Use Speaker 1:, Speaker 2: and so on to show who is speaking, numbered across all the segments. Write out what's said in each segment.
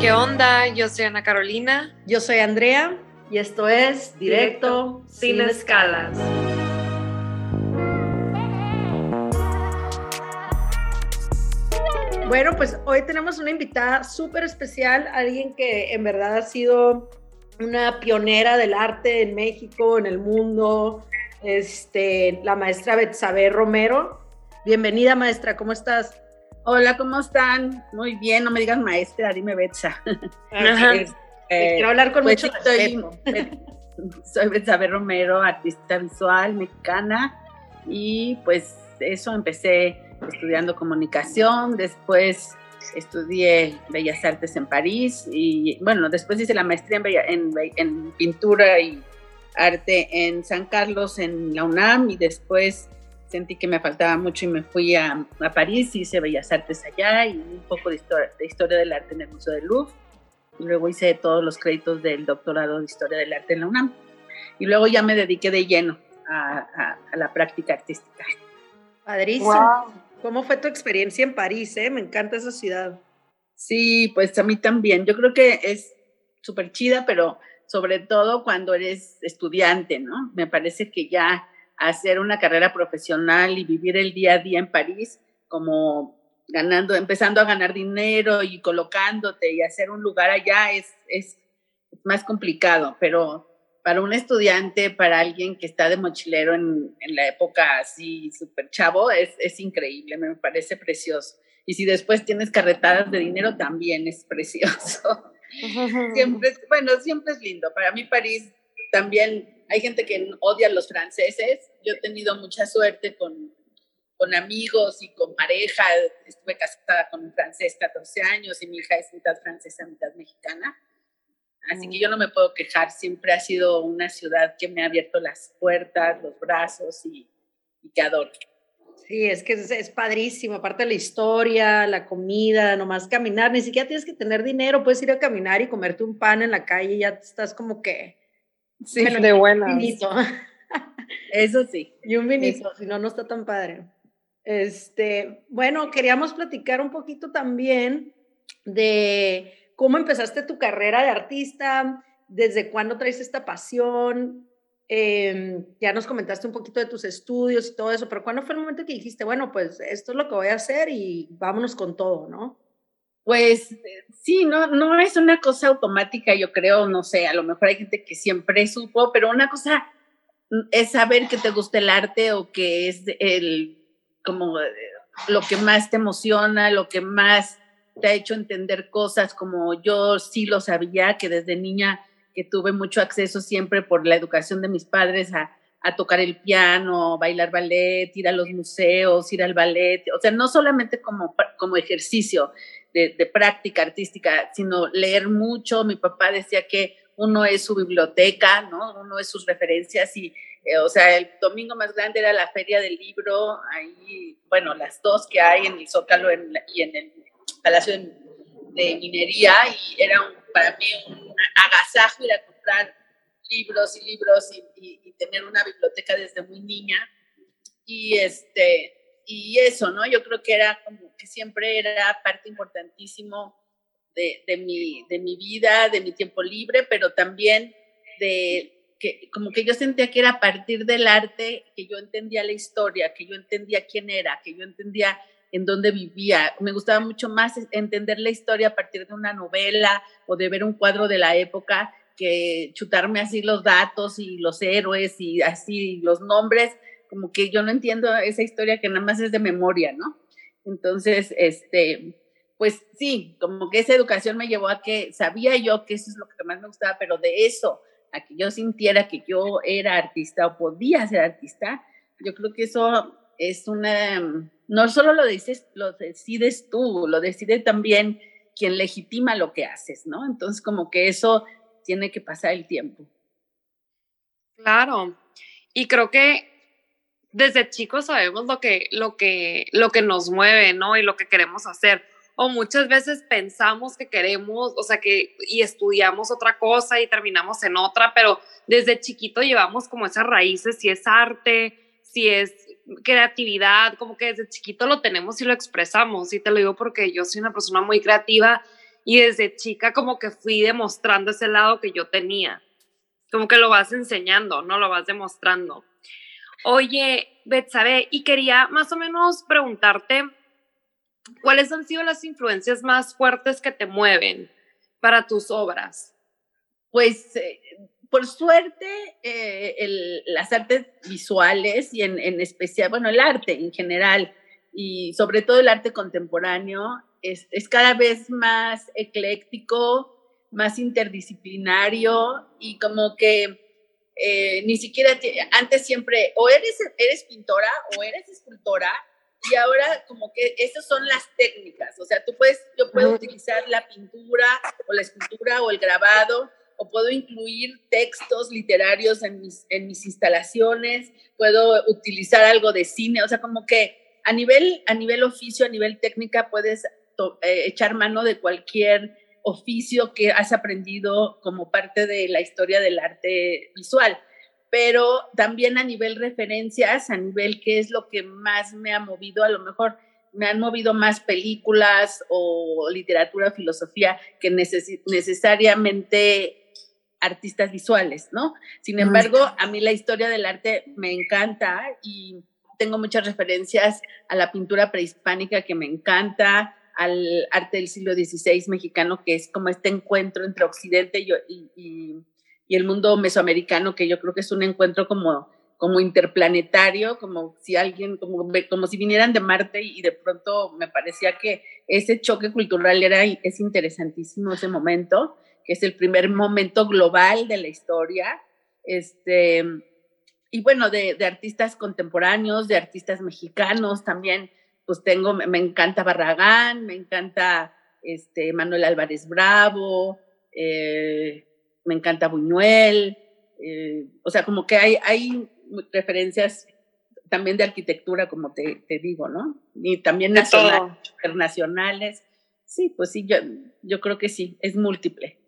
Speaker 1: ¿Qué onda? Yo soy Ana Carolina.
Speaker 2: Yo soy Andrea.
Speaker 3: Y esto es Directo,
Speaker 1: sin, escalas.
Speaker 2: Bueno, pues hoy tenemos una invitada súper especial, alguien que en verdad ha sido una pionera del arte en México, en el mundo, este, la maestra Betsabe Romero. Bienvenida, maestra, ¿cómo estás?
Speaker 3: Hola, ¿cómo están? Muy bien, no me digas maestra, dime Betsa.
Speaker 2: Eh, quiero hablar con pues mucho respeto.
Speaker 3: Soy Betsabe Romero, artista visual mexicana y pues eso empecé estudiando comunicación, después estudié Bellas Artes en París y bueno, después hice la maestría en, en, pintura y arte en San Carlos, en la UNAM y después sentí que me faltaba mucho y me fui a, a París, hice Bellas Artes allá y un poco de historia, de historia del arte en el Museo del Louvre. Y luego hice todos los créditos del doctorado de Historia del Arte en la UNAM. Y luego ya me dediqué de lleno a, a, la práctica artística.
Speaker 2: Padrísimo. ¿Cómo fue tu experiencia en París? Eh? Me encanta esa ciudad.
Speaker 3: Sí, pues a mí también. Yo creo que es súper chida, pero sobre todo cuando eres estudiante, ¿no? Me parece que ya hacer una carrera profesional y vivir el día a día en París como ganando, empezando a ganar dinero y colocándote y hacer un lugar allá es, es más complicado, pero para un estudiante, para alguien que está de mochilero en, en la época así súper chavo, es, es increíble, me parece precioso. Y si después tienes carretadas de dinero, también es precioso. bueno, siempre es lindo. Para mí París también hay gente que odia a los franceses. Yo he tenido mucha suerte con, con amigos y con pareja. Estuve casada con un francés 14 años y mi hija es mitad francesa, mitad mexicana. Así que yo no me puedo quejar. Siempre ha sido una ciudad que me ha abierto las puertas, los brazos y, y que adoro.
Speaker 2: Sí, es que es, es, padrísimo, aparte de la historia, la comida, nomás caminar, ni siquiera tienes que tener dinero, puedes ir a caminar y comerte un pan en la calle y ya estás como que
Speaker 1: Sí, de buena.
Speaker 3: Eso sí.
Speaker 2: Y un vinito, si no, no está tan padre. Este, bueno, queríamos platicar un poquito también de cómo empezaste tu carrera de artista, desde cuándo traes esta pasión. Em, ya nos comentaste un poquito de tus estudios y todo eso, pero ¿cuándo fue el momento que dijiste, bueno, pues esto es lo que voy a hacer y vámonos con todo, ¿no?
Speaker 3: Pues sí, no, no es una cosa automática, yo creo, no sé, a lo mejor hay gente que siempre supo, pero una cosa es saber que te gusta el arte o que es el, como lo que más te emociona, lo que más te ha hecho entender cosas, como yo sí lo sabía, que desde niña que tuve mucho acceso siempre por la educación de mis padres a, a tocar el piano, bailar ballet, ir a los museos, ir al ballet, o sea, no solamente como, como ejercicio, de, práctica artística, sino leer mucho. Mi papá decía que uno es su biblioteca, ¿no? Uno es sus referencias y, eh, o sea, el domingo más grande era la feria del libro, ahí, bueno, las dos que hay en el Zócalo y en el Palacio de, Minería, y era para mí un agasajo ir a comprar libros y libros y, y tener una biblioteca desde muy niña. Y este, y eso, ¿no? Yo creo que era como que siempre era parte importantísimo de, de, mi, de mi vida, de mi tiempo libre, pero también de que como que yo sentía que era a partir del arte que yo entendía la historia, que yo entendía quién era, que yo entendía en dónde vivía. Me gustaba mucho más entender la historia a partir de una novela o de ver un cuadro de la época que chutarme así los datos y los héroes y así los nombres como que yo no entiendo esa historia que nada más es de memoria, ¿no? Entonces, este, pues sí, como que esa educación me llevó a que sabía yo que eso es lo que más me gustaba, pero de eso, a que yo sintiera que yo era artista o podía ser artista, yo creo que eso es una, no solo lo dices, lo decides tú, lo decide también quien legitima lo que haces, ¿no? Entonces, como que eso tiene que pasar el tiempo.
Speaker 1: Claro. Y creo que desde chicos sabemos lo que, lo que, lo que nos mueve, ¿no? Y lo que queremos hacer. O muchas veces pensamos que queremos, o sea, que y estudiamos otra cosa y terminamos en otra, pero desde chiquito llevamos como esas raíces, si es arte, si es creatividad, como que desde chiquito lo tenemos y lo expresamos. Y te lo digo porque yo soy una persona muy creativa y desde chica como que fui demostrando ese lado que yo tenía. Como que lo vas enseñando, ¿no? Lo vas demostrando. Oye, Betsabe, y quería más o menos preguntarte, ¿cuáles han sido las influencias más fuertes que te mueven para tus obras?
Speaker 3: Pues, eh, por suerte, eh, las artes visuales y en, en, especial, bueno, el arte en general y sobre todo el arte contemporáneo es, es cada vez más ecléctico, más interdisciplinario y como que eh, ni siquiera antes siempre o eres, eres pintora o eres escultora y ahora como que esas son las técnicas, o sea, tú puedes, yo puedo utilizar la pintura o la escultura o el grabado o puedo incluir textos literarios en mis, en mis instalaciones, puedo utilizar algo de cine, o sea, como que a nivel, a nivel oficio, a nivel técnica, puedes eh, echar mano de cualquier oficio que has aprendido como parte de la historia del arte visual, pero también a nivel referencias, a nivel qué es lo que más me ha movido, a lo mejor me han movido más películas o literatura, filosofía que necesariamente artistas visuales, ¿no? Sin embargo, a mí la historia del arte me encanta y tengo muchas referencias a la pintura prehispánica que me encanta, al arte del siglo XVI mexicano, que es como este encuentro entre Occidente y, y, el mundo mesoamericano, que yo creo que es un encuentro como, como interplanetario, como si alguien, como, como si vinieran de Marte y de pronto me parecía que ese choque cultural era, es interesantísimo ese momento, que es el primer momento global de la historia. Este, y bueno, de, de artistas contemporáneos, de artistas mexicanos también pues tengo, me, encanta Barragán, me encanta este, Manuel Álvarez Bravo, eh, me encanta Buñuel, eh, o sea, como que hay, hay referencias también de arquitectura, como te, te digo, ¿no? Y también nacionales, internacionales. Sí, pues sí, yo, yo creo que sí, es múltiple.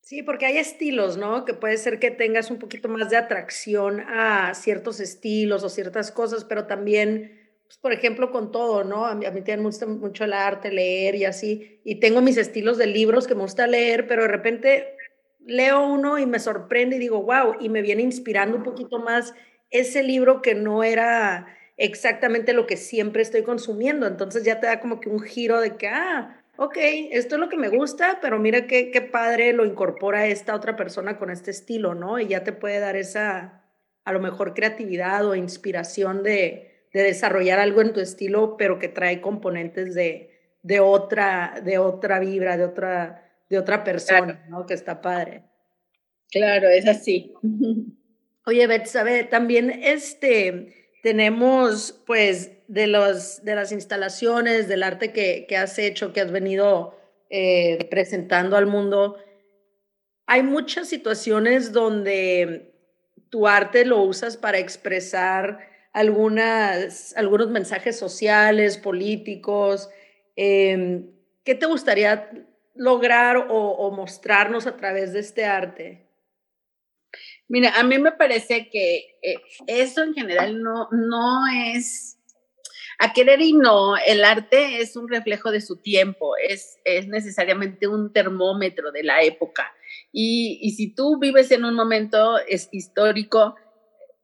Speaker 2: Sí, porque hay estilos, ¿no? Que puede ser que tengas un poquito más de atracción a ciertos estilos o ciertas cosas, pero también pues, por ejemplo, con todo, ¿no? A mí, a me gusta mucho el arte, leer y así, y tengo mis estilos de libros que me gusta leer, pero de repente leo uno y me sorprende y digo, wow, y me viene inspirando un poquito más ese libro que no era exactamente lo que siempre estoy consumiendo, entonces ya te da como que un giro de que, ah, ok, esto es lo que me gusta, pero mira qué, qué padre lo incorpora esta otra persona con este estilo, ¿no? Y ya te puede dar esa, a lo mejor, creatividad o inspiración de, de desarrollar algo en tu estilo, pero que trae componentes de, de, otra, de otra vibra, de otra, de otra persona, ¿no? Que está padre.
Speaker 3: Claro, es así.
Speaker 2: Oye, Beth, ¿sabe? También este, tenemos, pues, de, los, de las instalaciones, del arte que, que has hecho, que has venido eh, presentando al mundo, hay muchas situaciones donde tu arte lo usas para expresar algunas, algunos mensajes sociales, políticos. Em, ¿Qué te gustaría lograr o, mostrarnos a través de este arte?
Speaker 3: Mira, a mí me parece que eh, eso en general no, no es a querer y no, el arte es un reflejo de su tiempo, es, es necesariamente un termómetro de la época. Y, y, si tú vives en un momento es histórico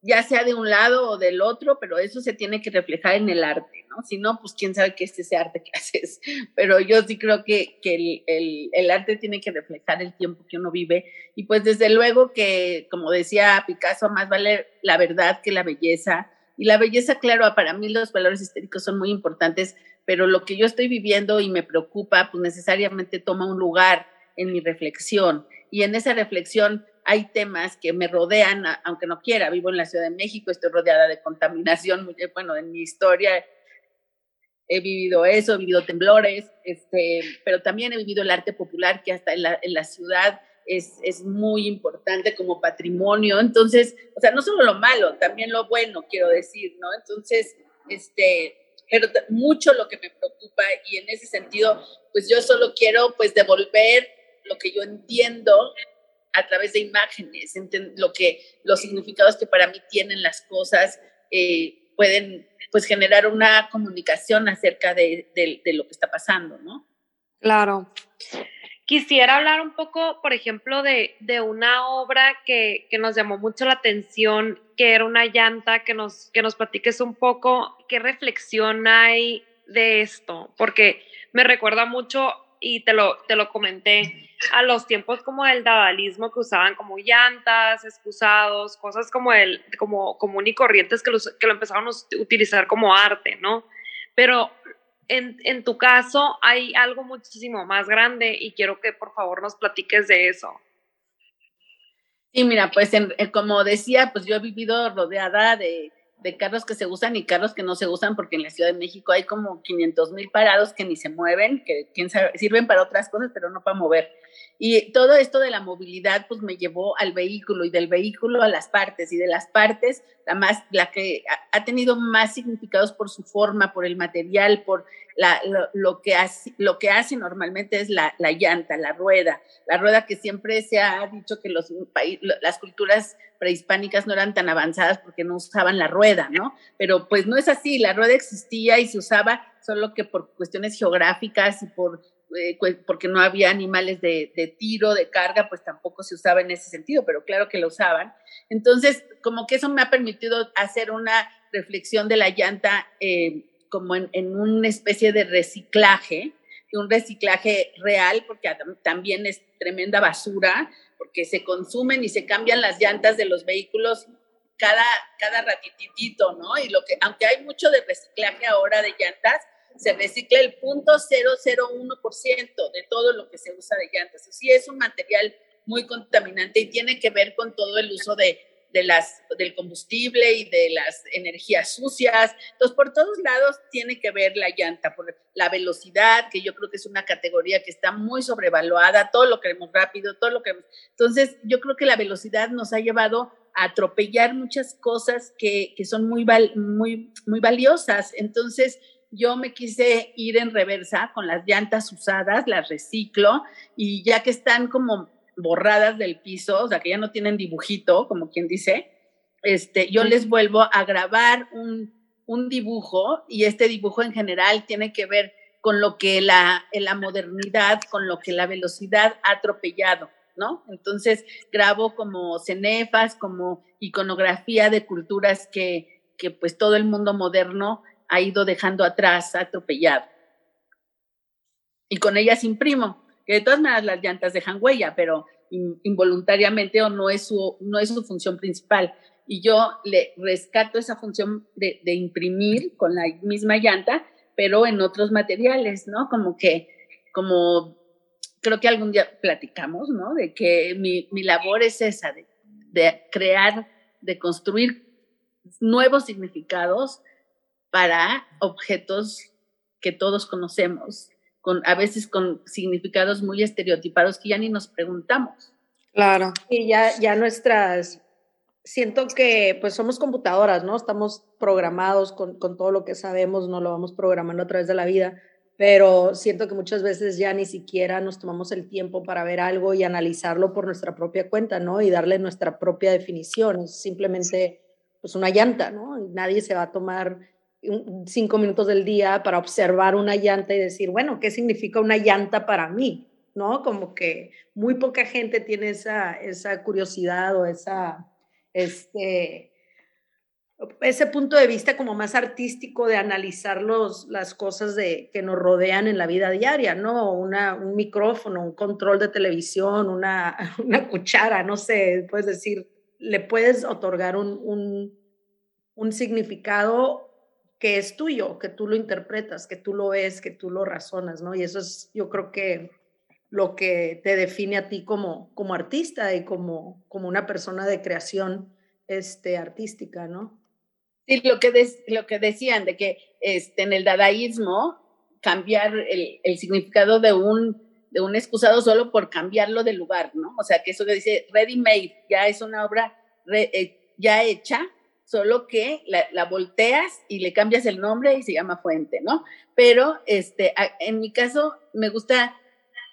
Speaker 3: ya sea de un lado o del otro, pero eso se tiene que reflejar en el arte, ¿no? Si no, pues quién sabe qué es ese arte que haces. Pero yo sí creo que, el, el, arte tiene que reflejar el tiempo que uno vive. Y pues desde luego que, como decía Picasso, más vale la verdad que la belleza. Y la belleza, claro, para mí los valores estéticos son muy importantes, pero lo que yo estoy viviendo y me preocupa, pues necesariamente toma un lugar en mi reflexión. Y en esa reflexión hay temas que me rodean, aunque no quiera, vivo en la Ciudad de México, estoy rodeada de contaminación, bueno, en mi historia he vivido eso, he vivido temblores, este, pero también he vivido el arte popular que hasta en la, en la ciudad es, es, muy importante como patrimonio. Entonces, o sea, no solo lo malo, también lo bueno, quiero decir, ¿no? Entonces, este, pero mucho lo que me preocupa y en ese sentido, pues yo solo quiero pues devolver lo que yo entiendo a través de imágenes, lo que, los significados que para mí tienen las cosas, eh, pueden pues generar una comunicación acerca de, de, lo que está pasando, ¿no?
Speaker 1: Claro. Quisiera hablar un poco, por ejemplo, de, de una obra que, que, nos llamó mucho la atención, que era una llanta, que nos, que nos platiques un poco qué reflexión hay de esto, porque me recuerda mucho, y te lo, te lo comenté, a los tiempos como del dadalismo que usaban como llantas, excusados, cosas como el, como común y corrientes que, los, que lo empezaron a utilizar como arte, ¿no? Pero en, tu caso hay algo muchísimo más grande y quiero que por favor nos platiques de eso.
Speaker 3: Sí, mira, pues como decía, pues yo he vivido rodeada de, de, carros que se usan y carros que no se usan porque en la Ciudad de México hay como 500 mil parados que ni se mueven, que quién sabe, sirven para otras cosas, pero no para mover. Y todo esto de la movilidad, pues me llevó al vehículo y del vehículo a las partes y de las partes, la más, la que ha tenido más significados por su forma, por el material, por la, lo, que hace, lo que hace normalmente es la, la, llanta, la rueda, la rueda que siempre se ha dicho que los, las culturas prehispánicas no eran tan avanzadas porque no usaban la rueda, ¿no? Pero pues no es así, la rueda existía y se usaba solo que por cuestiones geográficas y por eh, porque no había animales de, de, tiro, de carga, pues tampoco se usaba en ese sentido, pero claro que lo usaban. Entonces, como que eso me ha permitido hacer una reflexión de la llanta eh, como en, en, una especie de reciclaje, un reciclaje real, porque también es tremenda basura, porque se consumen y se cambian las llantas de los vehículos cada, cada ratitito, ¿no? Y lo que, aunque hay mucho de reciclaje ahora de llantas, se recicla el 0.001% de todo lo que se usa de llantas. Así es un material muy contaminante y tiene que ver con todo el uso de, del combustible y de las energías sucias. Entonces, por todos lados tiene que ver la llanta, por la velocidad, que yo creo que es una categoría que está muy sobrevaluada, todo lo queremos rápido, todo lo que... Entonces, yo creo que la velocidad nos ha llevado a atropellar muchas cosas que, que son muy, muy, muy valiosas. Entonces, yo me quise ir en reversa con las llantas usadas, las reciclo y ya que están como borradas del piso, o sea, que ya no tienen dibujito, como quien dice, este, yo les vuelvo a grabar un, un dibujo y este dibujo en general tiene que ver con lo que la, la modernidad, con lo que la velocidad ha atropellado, ¿no? Entonces grabo como cenefas, como iconografía de culturas que, que pues todo el mundo moderno ha ido dejando atrás, atropellado. Y con ellas imprimo, que de todas maneras las llantas dejan huella, pero involuntariamente o no es su, no es su función principal. Y yo le rescato esa función de, de imprimir con la misma llanta, pero en otros materiales, ¿no? Como que, como creo que algún día platicamos, ¿no? De que mi, mi labor es esa, de, de, crear, de construir nuevos significados para objetos que todos conocemos, con, a veces con significados muy estereotipados que ya ni nos preguntamos.
Speaker 2: Claro. Y ya, ya nuestras, siento que pues somos computadoras, ¿no? Estamos programados con, con todo lo que sabemos, no lo vamos programando a través de la vida, pero siento que muchas veces ya ni siquiera nos tomamos el tiempo para ver algo y analizarlo por nuestra propia cuenta, ¿no? Y darle nuestra propia definición, es simplemente pues una llanta, ¿no? nadie se va a tomar cinco minutos del día para observar una llanta y decir, bueno, ¿qué significa una llanta para mí? ¿No? Como que muy poca gente tiene esa, esa curiosidad o esa, este, ese punto de vista como más artístico de analizar los, las cosas de, que nos rodean en la vida diaria, ¿no? Una, un micrófono, un control de televisión, una, una cuchara, no sé, puedes decir, le puedes otorgar un, un, un significado que es tuyo, que tú lo interpretas, que tú lo ves, que tú lo razonas, ¿no? Y eso es, yo creo que lo que te define a ti como, como artista y como, como una persona de creación este, artística, ¿no?
Speaker 3: Sí, lo que, lo que decían de que este, en el dadaísmo cambiar el, el, significado de un, de un excusado solo por cambiarlo de lugar, ¿no? O sea, que eso que dice ready made, ya es una obra eh, ya hecha, solo que la, volteas y le cambias el nombre y se llama fuente, ¿no? Pero este, en mi caso me gusta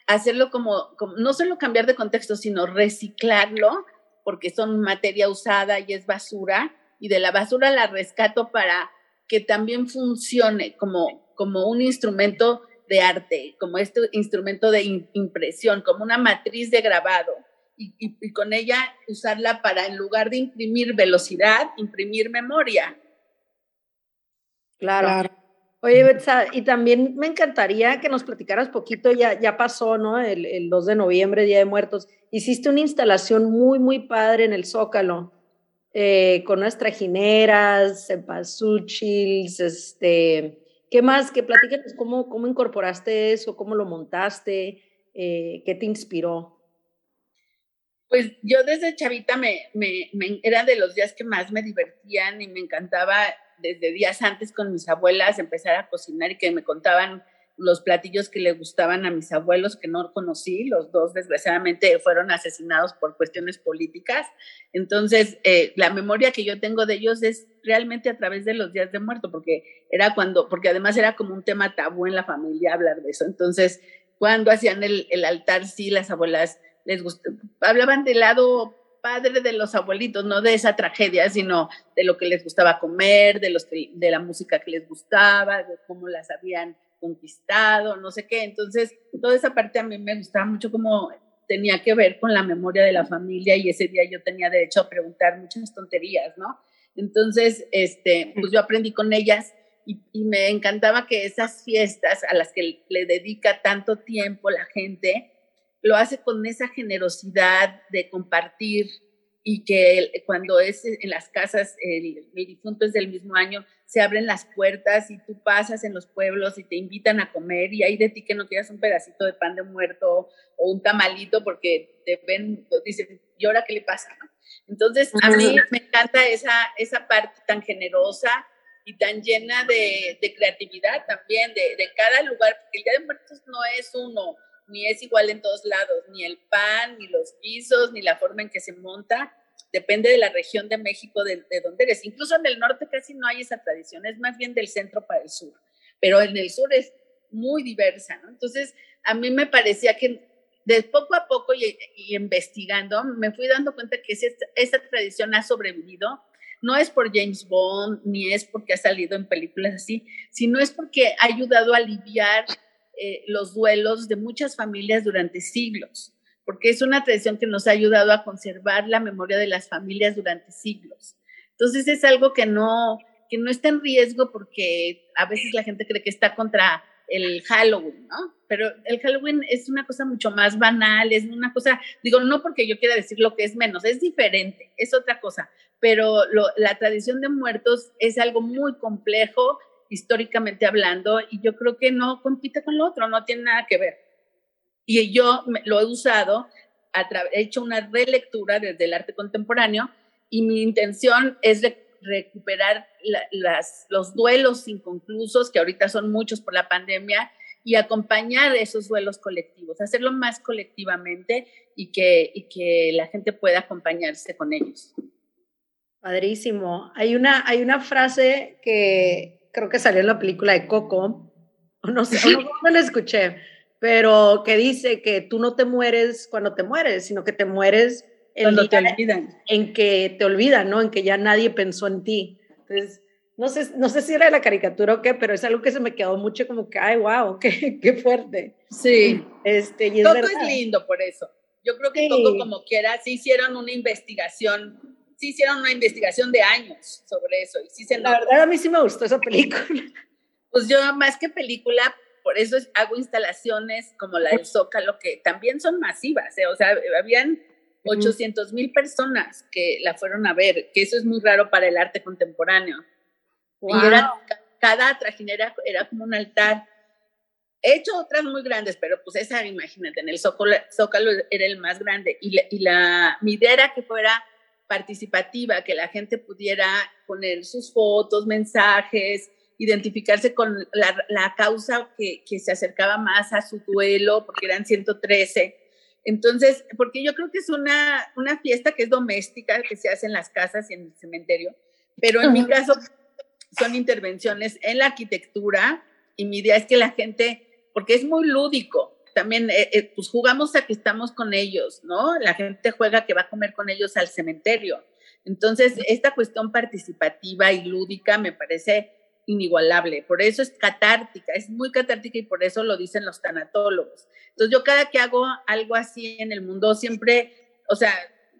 Speaker 3: hacerlo como, como, no solo cambiar de contexto, sino reciclarlo, porque son materia usada y es basura, y de la basura la rescato para que también funcione como, como un instrumento de arte, como este instrumento de impresión, como una matriz de grabado. Y, con ella usarla para, en lugar de imprimir velocidad, imprimir memoria.
Speaker 2: Claro. Oye, Betsa, y también me encantaría que nos platicaras poquito, ya, ya pasó, ¿no? El, el 2 de noviembre, Día de Muertos. Hiciste una instalación muy, muy padre en el Zócalo. Eh, con unas trajineras, cempasúchiles, este, ¿qué más? Que platícanos cómo, cómo incorporaste eso, cómo lo montaste, eh, qué te inspiró.
Speaker 3: Pues yo desde chavita me, me, me, era de los días que más me divertían y me encantaba desde días antes con mis abuelas empezar a cocinar y que me contaban los platillos que le gustaban a mis abuelos que no conocí, los dos desgraciadamente fueron asesinados por cuestiones políticas. Entonces, eh, la memoria que yo tengo de ellos es realmente a través de los días de muerto, porque era cuando, porque además era como un tema tabú en la familia hablar de eso. Entonces, cuando hacían el, el altar, sí, las abuelas les gustaba, hablaban del lado padre de los abuelitos, no de esa tragedia, sino de lo que les gustaba comer, de, los de la música que les gustaba, de cómo las habían conquistado, no sé qué. Entonces, toda esa parte a mí me gustaba mucho como tenía que ver con la memoria de la familia y ese día yo tenía derecho a preguntar muchas tonterías, ¿no? Entonces, este, pues yo aprendí con ellas y me encantaba que esas fiestas a las que le dedica tanto tiempo la gente, lo hace con esa generosidad de compartir, y que cuando es en las casas, el, difunto es del mismo año, se abren las puertas y tú pasas en los pueblos y te invitan a comer y hay de ti que no quieras un pedacito de pan de muerto o un tamalito porque te ven, dicen, ¿y ahora qué le pasa? Entonces, a mí me encanta esa, esa parte tan generosa y tan llena de, de creatividad también, de, de, cada lugar, porque el Día de Muertos no es uno, ni es igual en todos lados, ni el pan, ni los guisos, ni la forma en que se monta, depende de la región de México de, de donde eres. Incluso en el norte casi no hay esa tradición, es más bien del centro para el sur, pero en el sur es muy diversa, ¿no? Entonces, a mí me parecía que de poco a poco y, investigando, me fui dando cuenta que esta tradición ha sobrevivido. No es por James Bond, ni es porque ha salido en películas así, sino es porque ha ayudado a aliviar eh, los duelos de muchas familias durante siglos, porque es una tradición que nos ha ayudado a conservar la memoria de las familias durante siglos. Entonces es algo que no, que no está en riesgo porque a veces la gente cree que está contra el Halloween, ¿no? Pero el Halloween es una cosa mucho más banal, es una cosa, digo, no porque yo quiera decir lo que es menos, es diferente, es otra cosa, pero la tradición de muertos es algo muy complejo históricamente hablando, y yo creo que no compite con lo otro, no tiene nada que ver. Y yo lo he usado, he hecho una relectura desde el arte contemporáneo, y mi intención es recuperar las, los duelos inconclusos, que ahorita son muchos por la pandemia, y acompañar esos duelos colectivos, hacerlo más colectivamente y que, y que la gente pueda acompañarse con ellos.
Speaker 2: Padrísimo. Hay una, hay una frase que creo que salió en la película de Coco, no sé, no, la escuché, pero que dice que tú no te mueres cuando te mueres, sino que te mueres
Speaker 3: cuando te olvidan.
Speaker 2: En que te olvidan, ¿no? En que ya nadie pensó en ti. Entonces, no sé, no sé si era de la caricatura o qué, pero es algo que se me quedó mucho como que, ay, wow, qué, qué fuerte.
Speaker 3: Sí. Este, y es Coco es lindo por eso. Yo creo que Coco, como quiera, sí hicieron una investigación sí hicieron una investigación de años sobre eso. Y sí se
Speaker 2: la verdad, a mí sí me gustó esa película.
Speaker 3: Pues yo, más que película, por eso hago instalaciones como la del Zócalo, que también son masivas. ¿eh? O sea, habían 800 mil personas que la fueron a ver, que eso es muy raro para el arte contemporáneo. Y cada trajinera era como un altar. He hecho otras muy grandes, pero pues esa, imagínate, en el Zócalo, Zócalo era el más grande. Y, y la, mi idea era que fuera participativa, que la gente pudiera poner sus fotos, mensajes, identificarse con la, causa que, se acercaba más a su duelo, porque eran 113. Entonces, porque yo creo que es una, una fiesta que es doméstica, que se hace en las casas y en el cementerio, pero en mi caso son intervenciones en la arquitectura y mi idea es que la gente, porque es muy lúdico, también, eh, eh, pues jugamos a que estamos con ellos, ¿no? La gente juega que va a comer con ellos al cementerio. Entonces, esta cuestión participativa y lúdica me parece inigualable. Por eso es catártica, es muy catártica y por eso lo dicen los tanatólogos. Entonces yo cada que hago algo así en el mundo, siempre, o sea,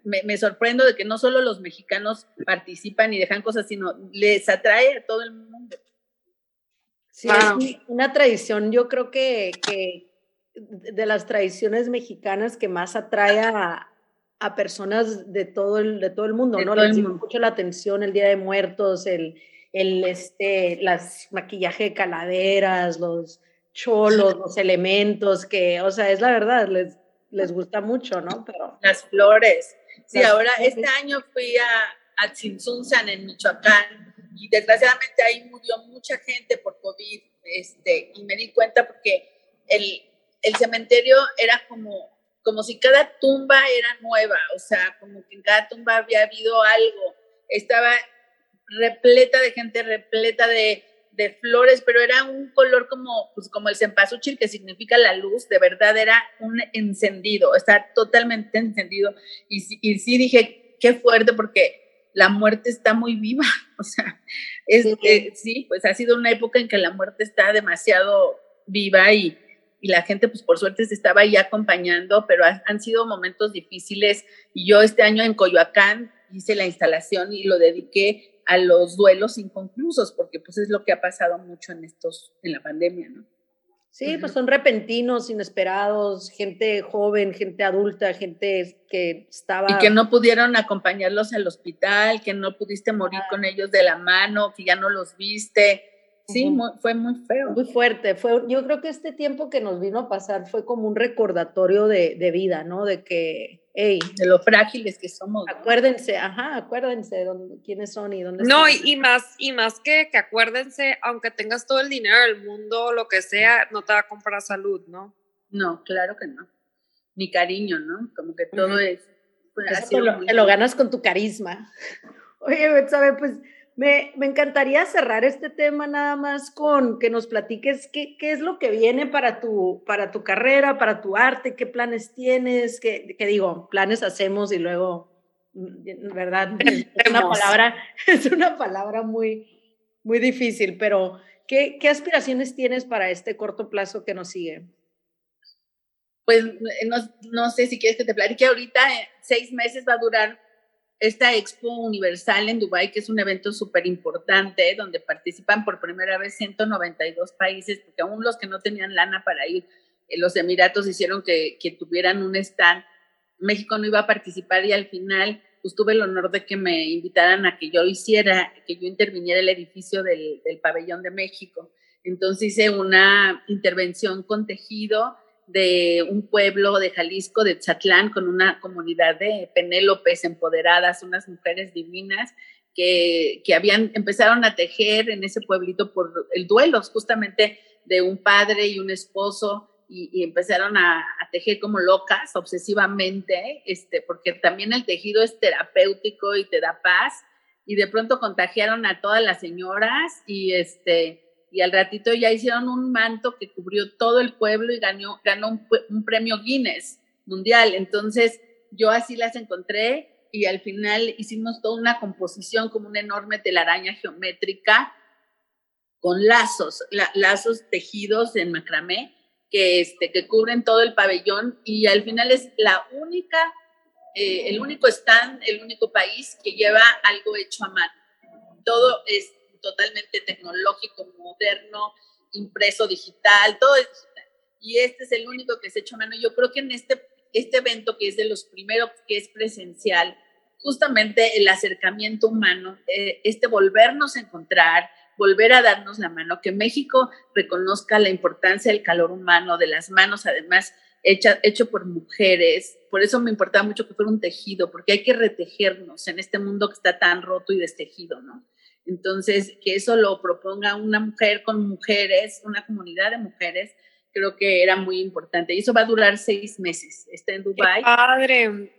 Speaker 3: me, sorprendo de que no solo los mexicanos participan y dejan cosas, sino les atrae a todo el mundo.
Speaker 2: Sí, es una tradición, yo creo que, que, de las tradiciones mexicanas que más atrae a, a personas de todo el, de todo el mundo, ¿no? Les llama mucho la atención el Día de Muertos, el, el este, las maquillaje de calaveras, los cholos, los elementos, que, o sea, es la verdad, les, les gusta mucho, ¿no?
Speaker 3: Pero, las flores. Sí, ahora este año fui a, a Tzintzunzan en Michoacán y desgraciadamente ahí murió mucha gente por COVID, este, y me di cuenta porque el, el cementerio era como como si cada tumba era nueva, o sea, como que en cada tumba había habido algo. Estaba repleta de gente, repleta de, de flores, pero era un color como, pues como el cempasúchil, que significa la luz, de verdad era un encendido, está totalmente encendido. Y, y sí dije, qué fuerte, porque la muerte está muy viva, o sea, es, sí. Eh, sí, pues ha sido una época en que la muerte está demasiado viva y, y la gente, pues por suerte, se estaba ahí acompañando, pero han sido momentos difíciles. Y yo este año en Coyoacán hice la instalación y lo dediqué a los duelos inconclusos, porque pues es lo que ha pasado mucho en estos, en la pandemia, ¿no?
Speaker 2: Sí, pues son repentinos, inesperados, gente joven, gente adulta, gente que estaba...
Speaker 3: Y que no pudieron acompañarlos al hospital, que no pudiste morir con ellos de la mano, que ya no los viste. Sí, fue muy feo.
Speaker 2: Muy fuerte. Fue, yo creo que este tiempo que nos vino a pasar fue como un recordatorio de, de vida, ¿no? De que, hey,
Speaker 3: de lo frágiles que somos.
Speaker 2: Acuérdense, ajá, acuérdense dónde, quiénes son y dónde
Speaker 1: No, y, y, más, y más que, que acuérdense, aunque tengas todo el dinero del mundo, lo que sea, no te va a comprar salud, ¿no?
Speaker 3: No, claro que no. Ni cariño, ¿no? Como que todo es...
Speaker 2: Pues, Eso te lo, te lo ganas con tu carisma. Oye, ¿sabes? Pues me, me, encantaría cerrar este tema nada más con que nos platiques qué, qué, es lo que viene para tu, para tu carrera, para tu arte, qué planes tienes, qué, qué digo, planes hacemos y luego, mm, ¿verdad? Es una palabra, es una palabra muy, muy difícil, pero ¿qué, ¿qué aspiraciones tienes para este corto plazo que nos sigue?
Speaker 3: Pues no, no sé si quieres que te platique ahorita, eh, seis meses va a durar esta Expo Universal en Dubái, que es un evento súper importante, donde participan por primera vez 192 países, porque aún los que no tenían lana para ir, eh, los Emiratos hicieron que, que, tuvieran un stand. México no iba a participar y al final pues tuve el honor de que me invitaran a que yo hiciera, que yo interviniera el edificio del, del pabellón de México. Entonces hice una intervención con tejido, de un pueblo de Jalisco, de Chatlán, con una comunidad de Penélopes empoderadas, unas mujeres divinas que, que habían, empezaron a tejer en ese pueblito por el duelo justamente de un padre y un esposo y, empezaron a, a, tejer como locas, obsesivamente, este, porque también el tejido es terapéutico y te da paz y de pronto contagiaron a todas las señoras y este y al ratito ya hicieron un manto que cubrió todo el pueblo y ganó, ganó un, premio Guinness mundial. Entonces yo así las encontré y al final hicimos toda una composición como una enorme telaraña geométrica con lazos, la, lazos tejidos en macramé que, este, que cubren todo el pabellón y al final es la única, eh, el único stand, el único país que lleva algo hecho a mano. Todo es totalmente tecnológico, moderno, impreso digital, todo es digital. Y este es el único que se ha hecho mano. Yo creo que en este, este evento, que es de los primeros que es presencial, justamente el acercamiento humano, eh, este volvernos a encontrar, volver a darnos la mano, que México reconozca la importancia del calor humano, de las manos además hecha, hecho por mujeres. Por eso me importaba mucho que fuera un tejido, porque hay que retejernos en este mundo que está tan roto y destejido, ¿no? Entonces, que eso lo proponga una mujer con mujeres, una comunidad de mujeres, creo que era muy importante. Y eso va a durar seis meses. Está en Dubái.
Speaker 1: padre!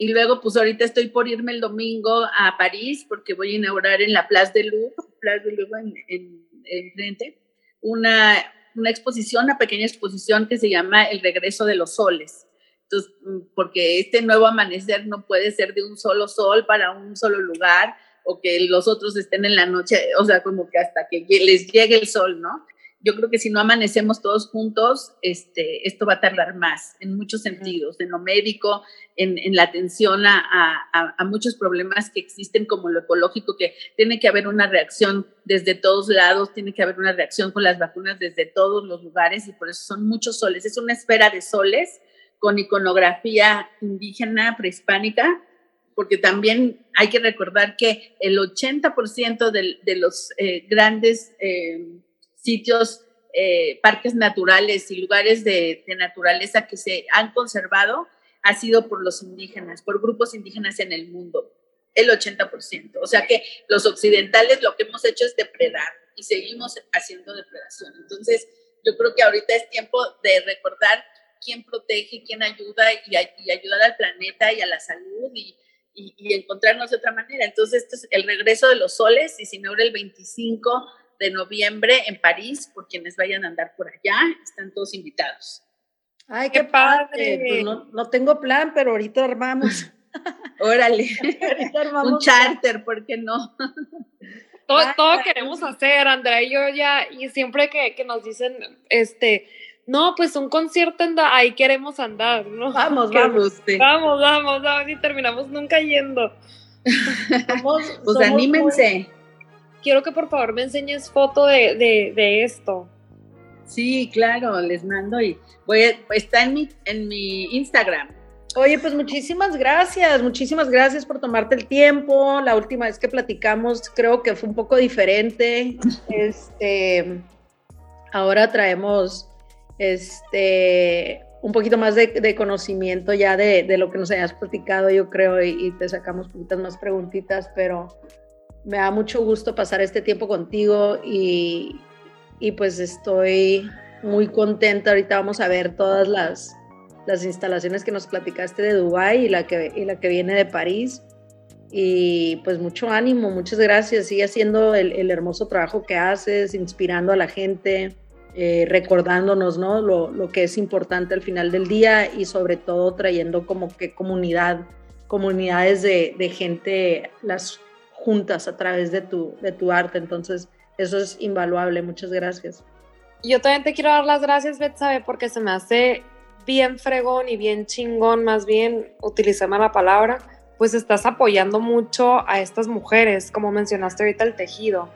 Speaker 3: Y luego, pues ahorita estoy por irme el domingo a París porque voy a inaugurar en la Place de Louvre, Place de Louvre en, en, en frente, una, una exposición, una pequeña exposición que se llama El regreso de los soles. Entonces, porque este nuevo amanecer no puede ser de un solo sol para un solo lugar, o que los otros estén en la noche, o sea, como que hasta que les llegue el sol, ¿no? yo creo que si no amanecemos todos juntos, este, esto va a tardar más en muchos sentidos, en lo médico, en, en la atención a, a, a, muchos problemas que existen como lo ecológico, que tiene que haber una reacción desde todos lados, tiene que haber una reacción con las vacunas desde todos los lugares y por eso son muchos soles. Es una esfera de soles con iconografía indígena, prehispánica, porque también hay que recordar que el 80% de, de los eh, grandes... Eh, sitios, eh, parques naturales y lugares de, naturaleza que se han conservado ha sido por los indígenas, por grupos indígenas en el mundo, el 80%. O sea que los occidentales lo que hemos hecho es depredar y seguimos haciendo depredación. Entonces, yo creo que ahorita es tiempo de recordar quién protege, quién ayuda y, ayudar al planeta y a la salud y, y, encontrarnos de otra manera. Entonces, este es el regreso de los soles y si me el 25 de noviembre en París, por quienes vayan a andar por allá, están todos invitados.
Speaker 2: Ay, qué, padre. Pues no, no, tengo plan, pero ahorita armamos.
Speaker 3: Órale. Un charter, ¿por qué no?
Speaker 1: todo, todo queremos hacer, Andrea y yo ya, y siempre que, que nos dicen, este, no, pues un concierto ahí queremos andar, ¿no?
Speaker 2: Vamos, vamos.
Speaker 1: Vamos, vamos, vamos, y terminamos nunca yendo.
Speaker 3: pues anímense
Speaker 1: quiero que por favor me enseñes foto de, esto.
Speaker 3: Sí, claro, les mando y voy está en mi, en mi Instagram.
Speaker 2: Oye, pues muchísimas gracias, muchísimas gracias por tomarte el tiempo. La última vez que platicamos creo que fue un poco diferente. Este, ahora traemos este, un poquito más de, conocimiento ya de, lo que nos hayas platicado, yo creo, y, te sacamos poquitas más preguntitas, pero me da mucho gusto pasar este tiempo contigo y, y pues estoy muy contenta. Ahorita vamos a ver todas las, las instalaciones que nos platicaste de Dubái y la que, y la que viene de París. Y pues mucho ánimo, muchas gracias. Sigue haciendo el, el hermoso trabajo que haces, inspirando a la gente, eh, recordándonos ¿no? Lo, lo, que es importante al final del día y sobre todo trayendo como que comunidad, comunidades de, de gente, las juntas a través de tu, de tu arte. Entonces, eso es invaluable. Muchas gracias.
Speaker 1: Yo también te quiero dar las gracias, Betsabe, porque se me hace bien fregón y bien chingón, más bien, utilizando la palabra, pues estás apoyando mucho a estas mujeres, como mencionaste ahorita el tejido.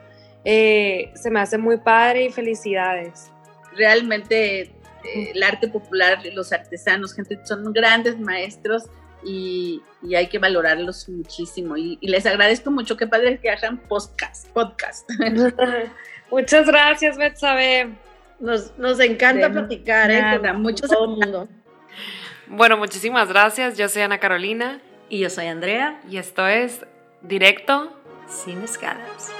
Speaker 1: Eh, se me hace muy padre y felicidades.
Speaker 3: Realmente eh, el arte popular, los artesanos, gente, son grandes maestros y, hay que valorarlos muchísimo. Y, les agradezco mucho, qué padre que hagan podcast. podcast.
Speaker 1: Muchas gracias, Betsabe.
Speaker 2: Nos, nos encanta platicar, ¿eh? Con todo el mundo.
Speaker 1: Bueno, muchísimas gracias. Yo soy Ana Carolina.
Speaker 2: Y yo soy Andrea.
Speaker 1: Y esto es Directo
Speaker 2: Sin Escalas.